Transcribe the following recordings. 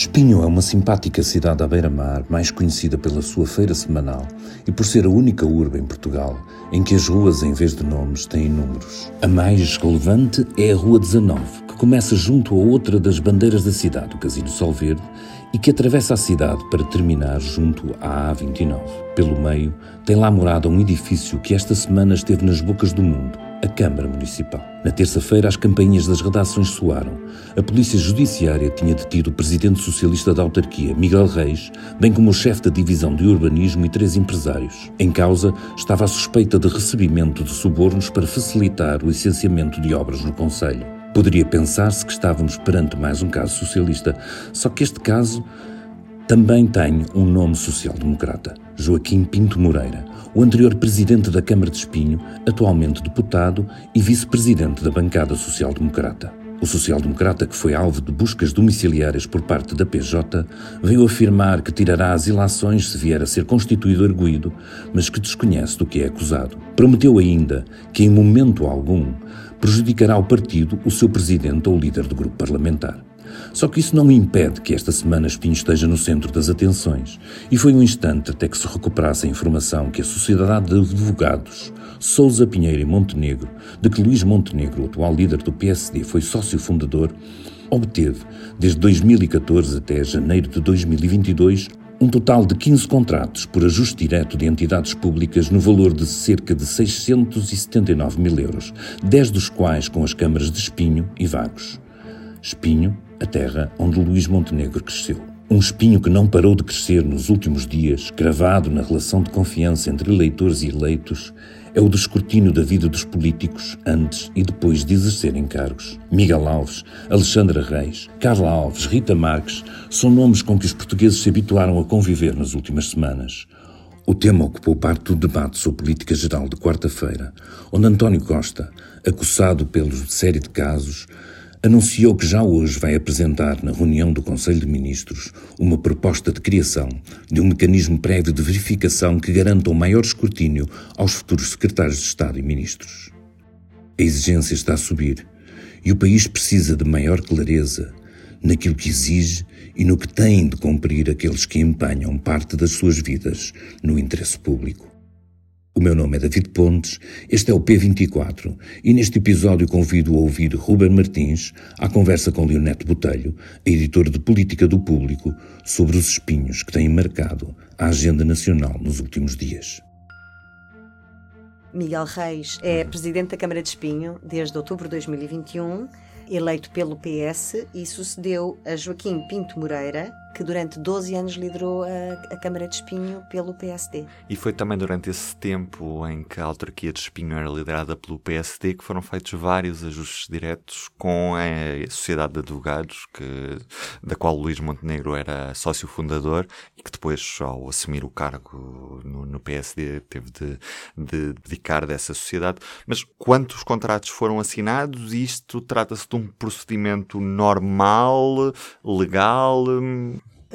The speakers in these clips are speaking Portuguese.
Espinho é uma simpática cidade à beira-mar, mais conhecida pela sua feira semanal e por ser a única urba em Portugal em que as ruas, em vez de nomes, têm números. A mais relevante é a Rua 19, que começa junto a outra das bandeiras da cidade, o Casino Sol Verde, e que atravessa a cidade para terminar junto à A29. Pelo meio, tem lá morada um edifício que esta semana esteve nas bocas do mundo a Câmara Municipal. Na terça-feira, as campainhas das redações soaram. A Polícia Judiciária tinha detido o presidente socialista da autarquia, Miguel Reis, bem como o chefe da divisão de urbanismo e três empresários. Em causa estava a suspeita de recebimento de subornos para facilitar o licenciamento de obras no Conselho. Poderia pensar-se que estávamos perante mais um caso socialista, só que este caso também tem um nome social-democrata: Joaquim Pinto Moreira, o anterior presidente da Câmara de Espinho, atualmente deputado e vice-presidente da bancada social-democrata. O social-democrata, que foi alvo de buscas domiciliárias por parte da PJ, veio afirmar que tirará as ilações se vier a ser constituído arguído, mas que desconhece do que é acusado. Prometeu ainda que, em momento algum, prejudicará ao partido o seu presidente ou líder do grupo parlamentar. Só que isso não impede que esta semana Espinho esteja no centro das atenções. E foi um instante até que se recuperasse a informação que a Sociedade de Advogados Sousa Pinheiro e Montenegro, de que Luís Montenegro, o atual líder do PSD, foi sócio fundador, obteve, desde 2014 até janeiro de 2022, um total de 15 contratos por ajuste direto de entidades públicas no valor de cerca de 679 mil euros, 10 dos quais com as câmaras de Espinho e Vagos. Espinho, a terra onde Luís Montenegro cresceu. Um espinho que não parou de crescer nos últimos dias, cravado na relação de confiança entre eleitores e eleitos, é o descortino da vida dos políticos antes e depois de exercerem cargos. Miguel Alves, Alexandra Reis, Carla Alves, Rita Marques são nomes com que os portugueses se habituaram a conviver nas últimas semanas. O tema ocupou parte do debate sobre política geral de quarta-feira, onde António Costa, acusado pela série de casos, anunciou que já hoje vai apresentar na reunião do Conselho de Ministros uma proposta de criação de um mecanismo prévio de verificação que garanta um maior escrutínio aos futuros secretários de Estado e ministros. A exigência está a subir e o país precisa de maior clareza naquilo que exige e no que têm de cumprir aqueles que empenham parte das suas vidas no interesse público. O meu nome é David Pontes, este é o P24 e neste episódio convido a ouvir Ruben Martins à conversa com Leonete Botelho, a editora de Política do Público, sobre os espinhos que têm marcado a agenda nacional nos últimos dias. Miguel Reis é presidente da Câmara de Espinho desde outubro de 2021, eleito pelo PS e sucedeu a Joaquim Pinto Moreira, que durante 12 anos liderou a, a, Câmara de Espinho pelo PSD. E foi também durante esse tempo em que a autarquia de Espinho era liderada pelo PSD que foram feitos vários ajustes diretos com a Sociedade de Advogados, que, da qual Luís Montenegro era sócio fundador e que depois, ao assumir o cargo no, no PSD, teve de, de dedicar dessa sociedade. Mas quantos contratos foram assinados? Isto trata-se de um procedimento normal, legal?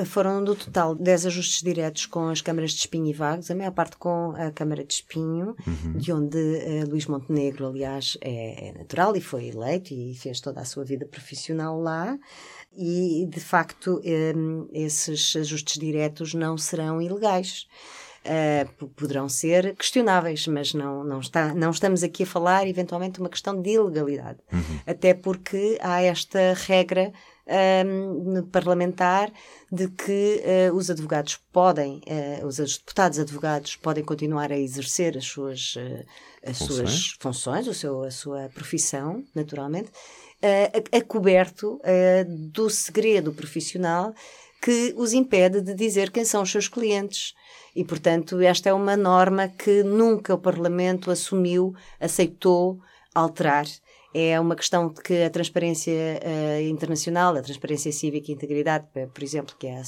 Foram no total 10 ajustes diretos com as câmaras de Espinho e Vagos, a maior parte com a Câmara de Espinho, uhum. de onde uh, Luís Montenegro, aliás, é, é, natural e foi eleito e fez toda a sua vida profissional lá. E, de facto, um, esses ajustes diretos não serão ilegais. Uh, poderão ser questionáveis, mas não, não, está, não estamos aqui a falar, eventualmente, uma questão de ilegalidade. Uhum. Até porque há esta regra um, parlamentar de que uh, os advogados podem, uh, os deputados advogados podem continuar a exercer as suas, uh, as funções. suas funções, o seu, a sua profissão, naturalmente, a, a coberto do segredo profissional que os impede de dizer quem são os seus clientes. E, portanto, esta é uma norma que nunca o Parlamento assumiu, aceitou alterar é uma questão de que a transparência uh, internacional, a transparência cívica e integridade, por exemplo, que é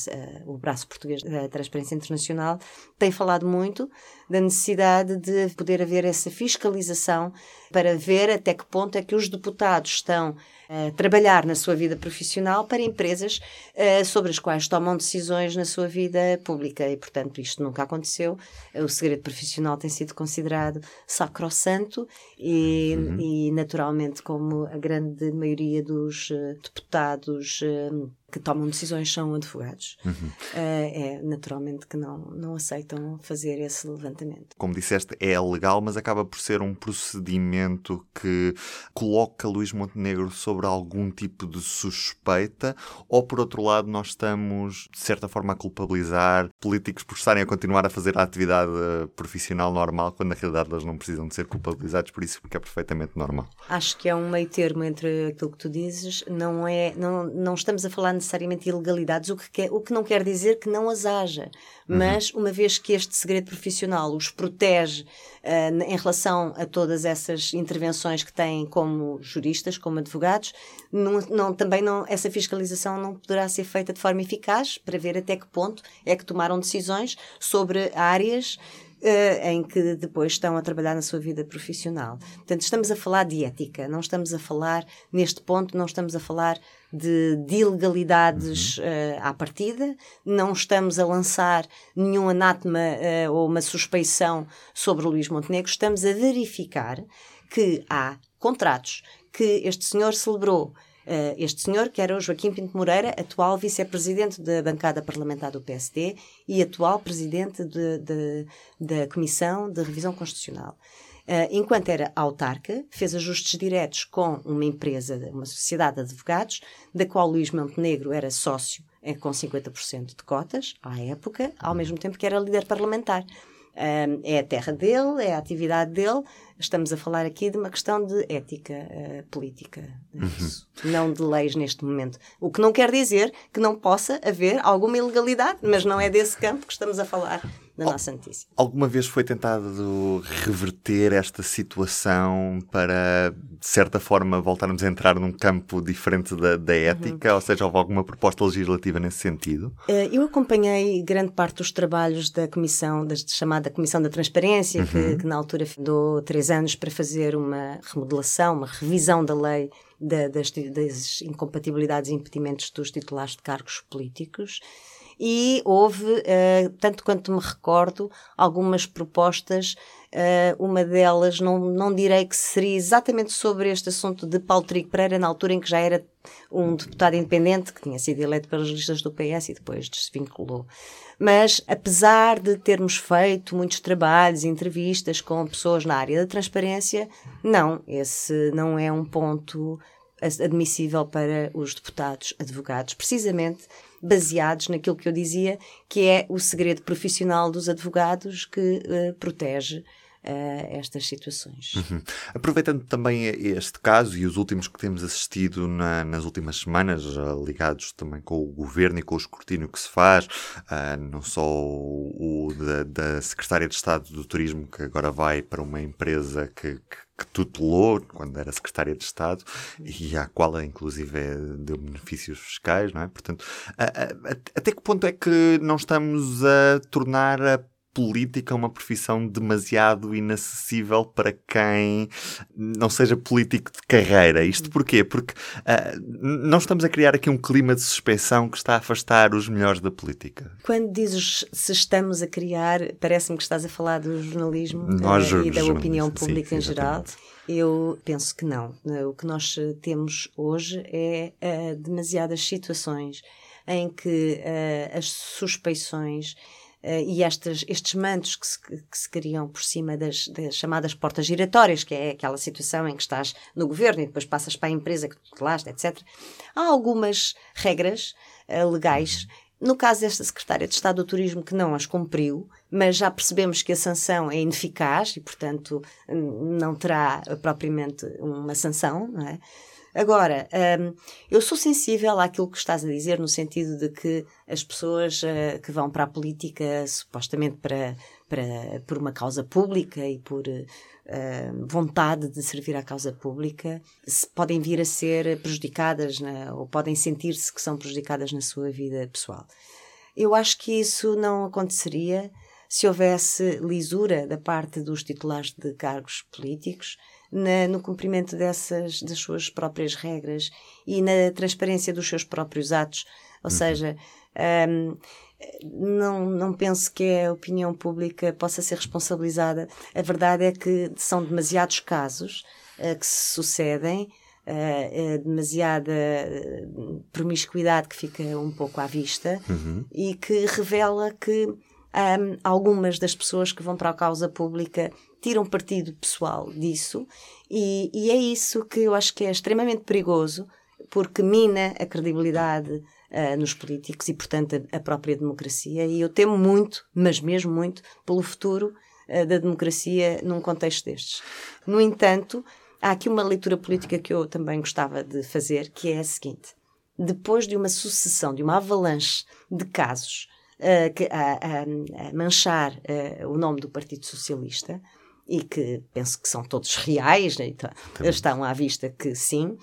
o braço português da transparência internacional, tem falado muito da necessidade de poder haver essa fiscalização para ver até que ponto é que os deputados estão a trabalhar na sua vida profissional para empresas uh, sobre as quais tomam decisões na sua vida pública e, portanto, isto nunca aconteceu. O segredo profissional tem sido considerado sacrossanto e, uhum. e naturalmente, como a grande maioria dos deputados que tomam decisões são advogados, uhum. uh, é naturalmente que não, não aceitam fazer esse levantamento. Como disseste, é legal, mas acaba por ser um procedimento que coloca Luís Montenegro sobre algum tipo de suspeita, ou por outro lado, nós estamos, de certa forma, a culpabilizar políticos por estarem a continuar a fazer a atividade profissional normal, quando na realidade eles não precisam de ser culpabilizados por isso, porque é perfeitamente normal. Acho que é um meio termo entre aquilo que tu dizes, não é, não, não estamos a falar necessariamente ilegalidades, o que, quer, o que não quer dizer que não as haja. Uhum. Mas, uma vez que este segredo profissional os protege uh, em relação a todas essas intervenções que têm como juristas, como advogados, não, não, também não, essa fiscalização não poderá ser feita de forma eficaz para ver até que ponto é que tomaram decisões sobre áreas em que depois estão a trabalhar na sua vida profissional. Portanto, estamos a falar de ética, não estamos a falar, neste ponto, não estamos a falar de, de ilegalidades uhum. uh, à partida, não estamos a lançar nenhum anátema uh, ou uma suspeição sobre o Luís Montenegro, estamos a verificar que há contratos que este senhor celebrou este senhor, que era o Joaquim Pinto Moreira, atual vice-presidente da bancada parlamentar do PSD e atual presidente de, de, da Comissão de Revisão Constitucional. Uh, enquanto era autarca, fez ajustes diretos com uma empresa, uma sociedade de advogados, da qual Luís Montenegro era sócio é, com 50% de cotas, à época, ao mesmo tempo que era líder parlamentar. Uh, é a terra dele, é a atividade dele, Estamos a falar aqui de uma questão de ética uh, política, uhum. não de leis neste momento. O que não quer dizer que não possa haver alguma ilegalidade, mas não é desse campo que estamos a falar na nossa. Alguma vez foi tentado reverter esta situação para, de certa forma, voltarmos a entrar num campo diferente da, da ética? Uhum. Ou seja, houve alguma proposta legislativa nesse sentido? Uh, eu acompanhei grande parte dos trabalhos da Comissão, da chamada Comissão da Transparência, uhum. que, que, na altura deu três anos para fazer uma remodelação, uma revisão da lei da, das, das incompatibilidades e impedimentos dos titulares de cargos políticos e houve, uh, tanto quanto me recordo, algumas propostas. Uh, uma delas, não, não direi que seria exatamente sobre este assunto de Paulo Trigo Pereira, na altura em que já era um deputado independente, que tinha sido eleito pelas listas do PS e depois desvinculou. Mas, apesar de termos feito muitos trabalhos, entrevistas com pessoas na área da transparência, não, esse não é um ponto admissível para os deputados advogados, precisamente baseados naquilo que eu dizia, que é o segredo profissional dos advogados que uh, protege uh, estas situações. Uhum. Aproveitando também este caso e os últimos que temos assistido na, nas últimas semanas, ligados também com o governo e com o escrutínio que se faz, uh, não só o, o da, da, Secretária de Estado do Turismo, que agora vai para uma empresa que, que que tutelou quando era secretária de Estado e à qual inclusive deu benefícios fiscais, não é? Portanto, a, a, até que ponto é que não estamos a tornar a política uma profissão demasiado inacessível para quem não seja político de carreira. Isto porquê? Porque uh, não estamos a criar aqui um clima de suspeição que está a afastar os melhores da política. Quando dizes se estamos a criar, parece-me que estás a falar do jornalismo nós, uh, e da opinião pública sim, em geral. Eu penso que não. O que nós temos hoje é uh, demasiadas situações em que as suspeições Uh, e estas, estes mantos que se, que se criam por cima das, das, chamadas portas giratórias, que é aquela situação em que estás no governo e depois passas para a empresa que tutelaste, etc. Há algumas regras uh, legais. No caso desta secretária de Estado do Turismo, que não as cumpriu, mas já percebemos que a sanção é ineficaz e, portanto, não terá propriamente uma sanção, não é? Agora, um, eu sou sensível àquilo que estás a dizer, no sentido de que as pessoas uh, que vão para a política, supostamente para, para, por uma causa pública e por uh, vontade de servir à causa pública, se podem vir a ser prejudicadas ou podem sentir-se que são prejudicadas na sua vida pessoal. Eu acho que isso não aconteceria se houvesse lisura da parte dos titulares de cargos políticos na, no cumprimento dessas das suas próprias regras e na transparência dos seus próprios atos. Ou uhum. seja, um, não, não penso que a opinião pública possa ser responsabilizada. A verdade é que são demasiados casos uh, que se sucedem uh, demasiada promiscuidade que fica um pouco à vista uhum. e que revela que um, algumas das pessoas que vão para a causa pública tiram partido pessoal disso e, e é isso que eu acho que é extremamente perigoso porque mina a credibilidade uh, nos políticos e, portanto, a, a, própria democracia. E eu temo muito, mas mesmo muito, pelo futuro uh, da democracia num contexto destes. No entanto, há aqui uma leitura política que eu também gostava de fazer, que é a seguinte: depois de uma sucessão, de uma avalanche de casos uh, que, a, a, a manchar o nome do Partido Socialista, e que penso que são todos reais, né? então, estão à vista que sim, uh,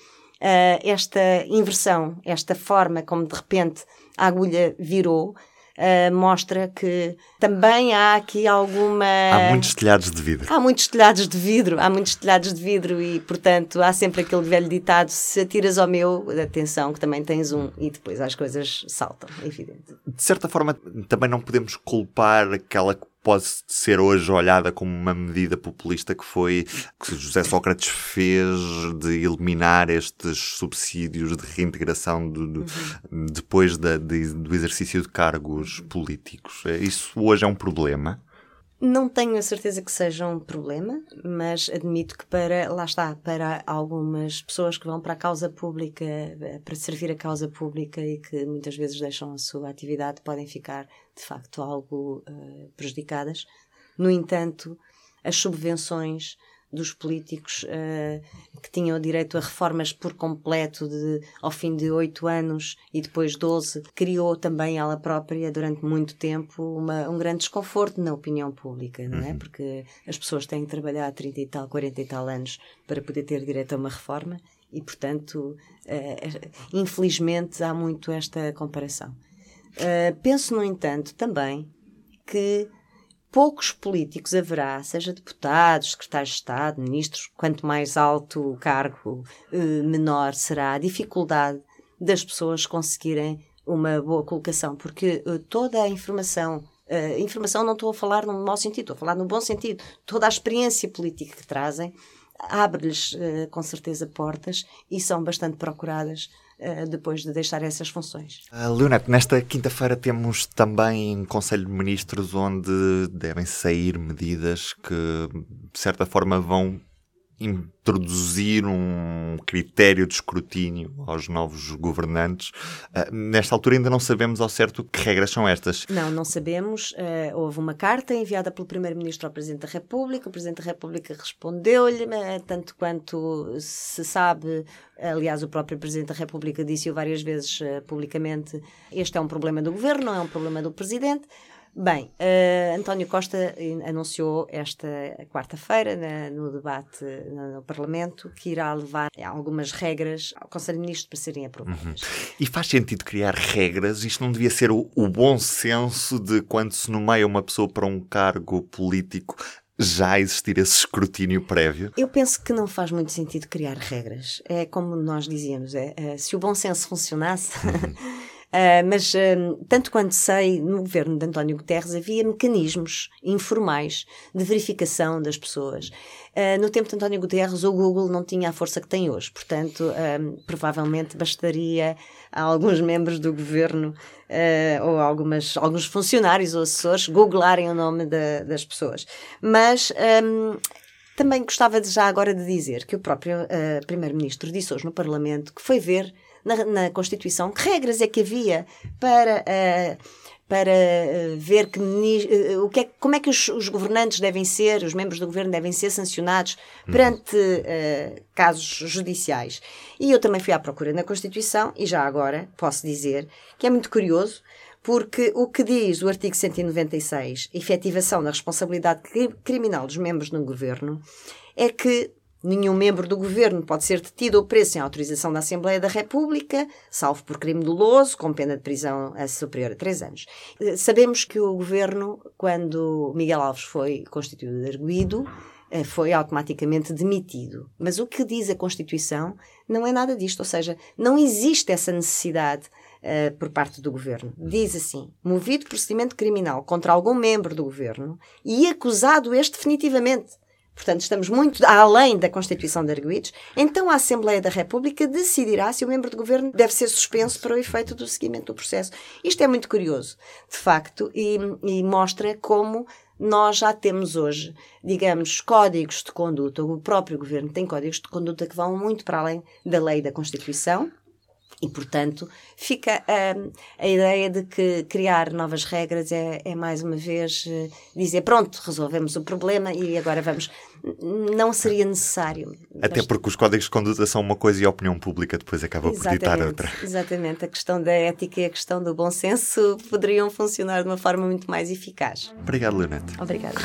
esta inversão, esta forma como de repente a agulha virou, uh, mostra que também há aqui alguma. Há muitos telhados de vidro. Há muitos telhados de vidro, há muitos telhados de vidro e, portanto, há sempre aquele velho ditado: se atiras ao meu, atenção, que também tens um, e depois as coisas saltam, é evidente. De certa forma, também não podemos culpar aquela pode ser hoje olhada como uma medida populista que foi que José Sócrates fez de eliminar estes subsídios de reintegração uhum. depois da, de, do exercício de cargos políticos. É, isso hoje é um problema? Não tenho a certeza que seja um problema, mas admito que para, lá está, para algumas pessoas que vão para a causa pública, para servir a causa pública e que muitas vezes deixam a sua atividade, podem ficar de facto algo uh, prejudicadas. No entanto, as subvenções dos políticos uh, que tinham direito a reformas por completo de, ao fim de oito anos e depois doze, criou também ela própria, durante muito tempo, uma, um grande desconforto na opinião pública, não é? Uhum. Porque as pessoas têm que trabalhar 30 e tal, 40 e tal anos para poder ter direito a uma reforma e, portanto, uh, infelizmente há muito esta comparação. Uh, penso, no entanto, também que poucos políticos haverá, seja deputados, secretários de Estado, ministros, quanto mais alto o cargo, uh, menor será a dificuldade das pessoas conseguirem uma boa colocação, porque uh, toda a informação Uh, informação não estou a falar no mau sentido, estou a falar no bom sentido. Toda a experiência política que trazem abre-lhes com certeza portas e são bastante procuradas eh, depois de deixar essas funções. Uh, Leonete, nesta quinta-feira temos também Conselho de Ministros onde devem sair medidas que, de certa forma, vão introduzir um critério de escrutínio aos novos governantes. Uh, nesta altura ainda não sabemos ao certo que regras são estas. Não, não sabemos. Uh, houve uma carta enviada pelo Primeiro-Ministro ao Presidente da República. O Presidente da República respondeu-lhe, uh, tanto quanto se sabe, aliás, o próprio Presidente da República disse-o várias vezes publicamente, este é um problema do Governo, não é um problema do Presidente. Bem, uh, António Costa anunciou esta quarta-feira, no debate no, Parlamento, que irá levar algumas regras ao Conselho de Ministros para serem aprovadas. Uhum. E faz sentido criar regras? Isto não devia ser o, o bom senso de quando se nomeia uma pessoa para um cargo político já existir esse escrutínio prévio? Eu penso que não faz muito sentido criar regras. É como nós dizíamos, é, é se o bom senso funcionasse. Uh, mas, uh, tanto quanto sei, no governo de António Guterres havia mecanismos informais de verificação das pessoas. Uh, no tempo de António Guterres, o Google não tinha a força que tem hoje, portanto, provavelmente bastaria a alguns membros do governo ou algumas, alguns funcionários ou assessores googlarem o nome de, das pessoas. Mas. Um, também gostava de, já agora de dizer que o próprio Primeiro-Ministro disse hoje no Parlamento que foi ver na, na Constituição que regras é que havia para. Uh, para uh, ver que, uh, o que é, como é que os, os, governantes devem ser, os membros do governo devem ser sancionados perante uh, casos judiciais. E eu também fui à procura na Constituição e já agora posso dizer que é muito curioso porque o que diz o artigo 196, efetivação da responsabilidade criminal dos membros do governo, é que Nenhum membro do governo pode ser detido ou preso sem autorização da Assembleia da República, salvo por crime doloso, com pena de prisão superior a três anos. Eh, sabemos que o governo, quando Miguel Alves foi constituído arguído, eh, foi automaticamente demitido. Mas o que diz a Constituição não é nada disto, ou seja, não existe essa necessidade uh, por parte do governo. Diz assim: movido procedimento criminal contra algum membro do governo e acusado este definitivamente portanto estamos muito além da Constituição de Arguidos, então a Assembleia da República decidirá se o membro do governo deve ser suspenso para o efeito do seguimento do processo. Isto é muito curioso, de facto, e, e mostra como nós já temos hoje, digamos, códigos de conduta, o próprio governo tem códigos de conduta que vão muito para além da lei da Constituição. E, portanto, fica hum, a ideia de que criar novas regras é, é mais uma vez uh, dizer: pronto, resolvemos o problema e agora vamos. Não seria necessário. Até porque os códigos de conduta são uma coisa e a opinião pública depois acaba exatamente, por ditar outra. Exatamente. A questão da ética e a questão do bom senso poderiam funcionar de uma forma muito mais eficaz. Obrigado, Leonete. Obrigada.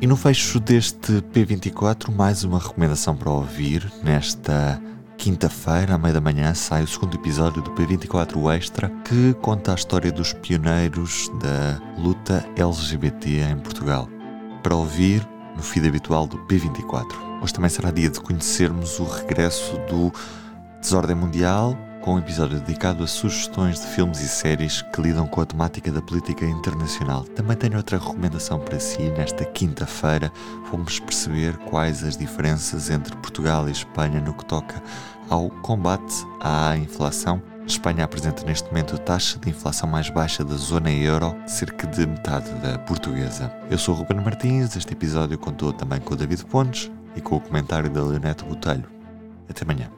E no fecho deste P24, mais uma recomendação para ouvir nesta Quinta-feira, à meia da manhã, sai o segundo episódio do P24 Extra, que conta a história dos pioneiros da luta LGBT em Portugal. Para ouvir no feed habitual do P24. Hoje também será dia de conhecermos o regresso do Desordem Mundial, com um episódio dedicado a sugestões de filmes e séries que lidam com a temática da política internacional. Também tenho outra recomendação para si. Nesta quinta-feira, vamos perceber quais as diferenças entre Portugal e Espanha no que toca ao combate à inflação. Espanha apresenta neste momento a taxa de inflação mais baixa da zona euro, cerca de metade da portuguesa. Eu sou o Ruben Martins, este episódio contou também com o David Pontes e com o comentário da Leonete Botelho. Até amanhã.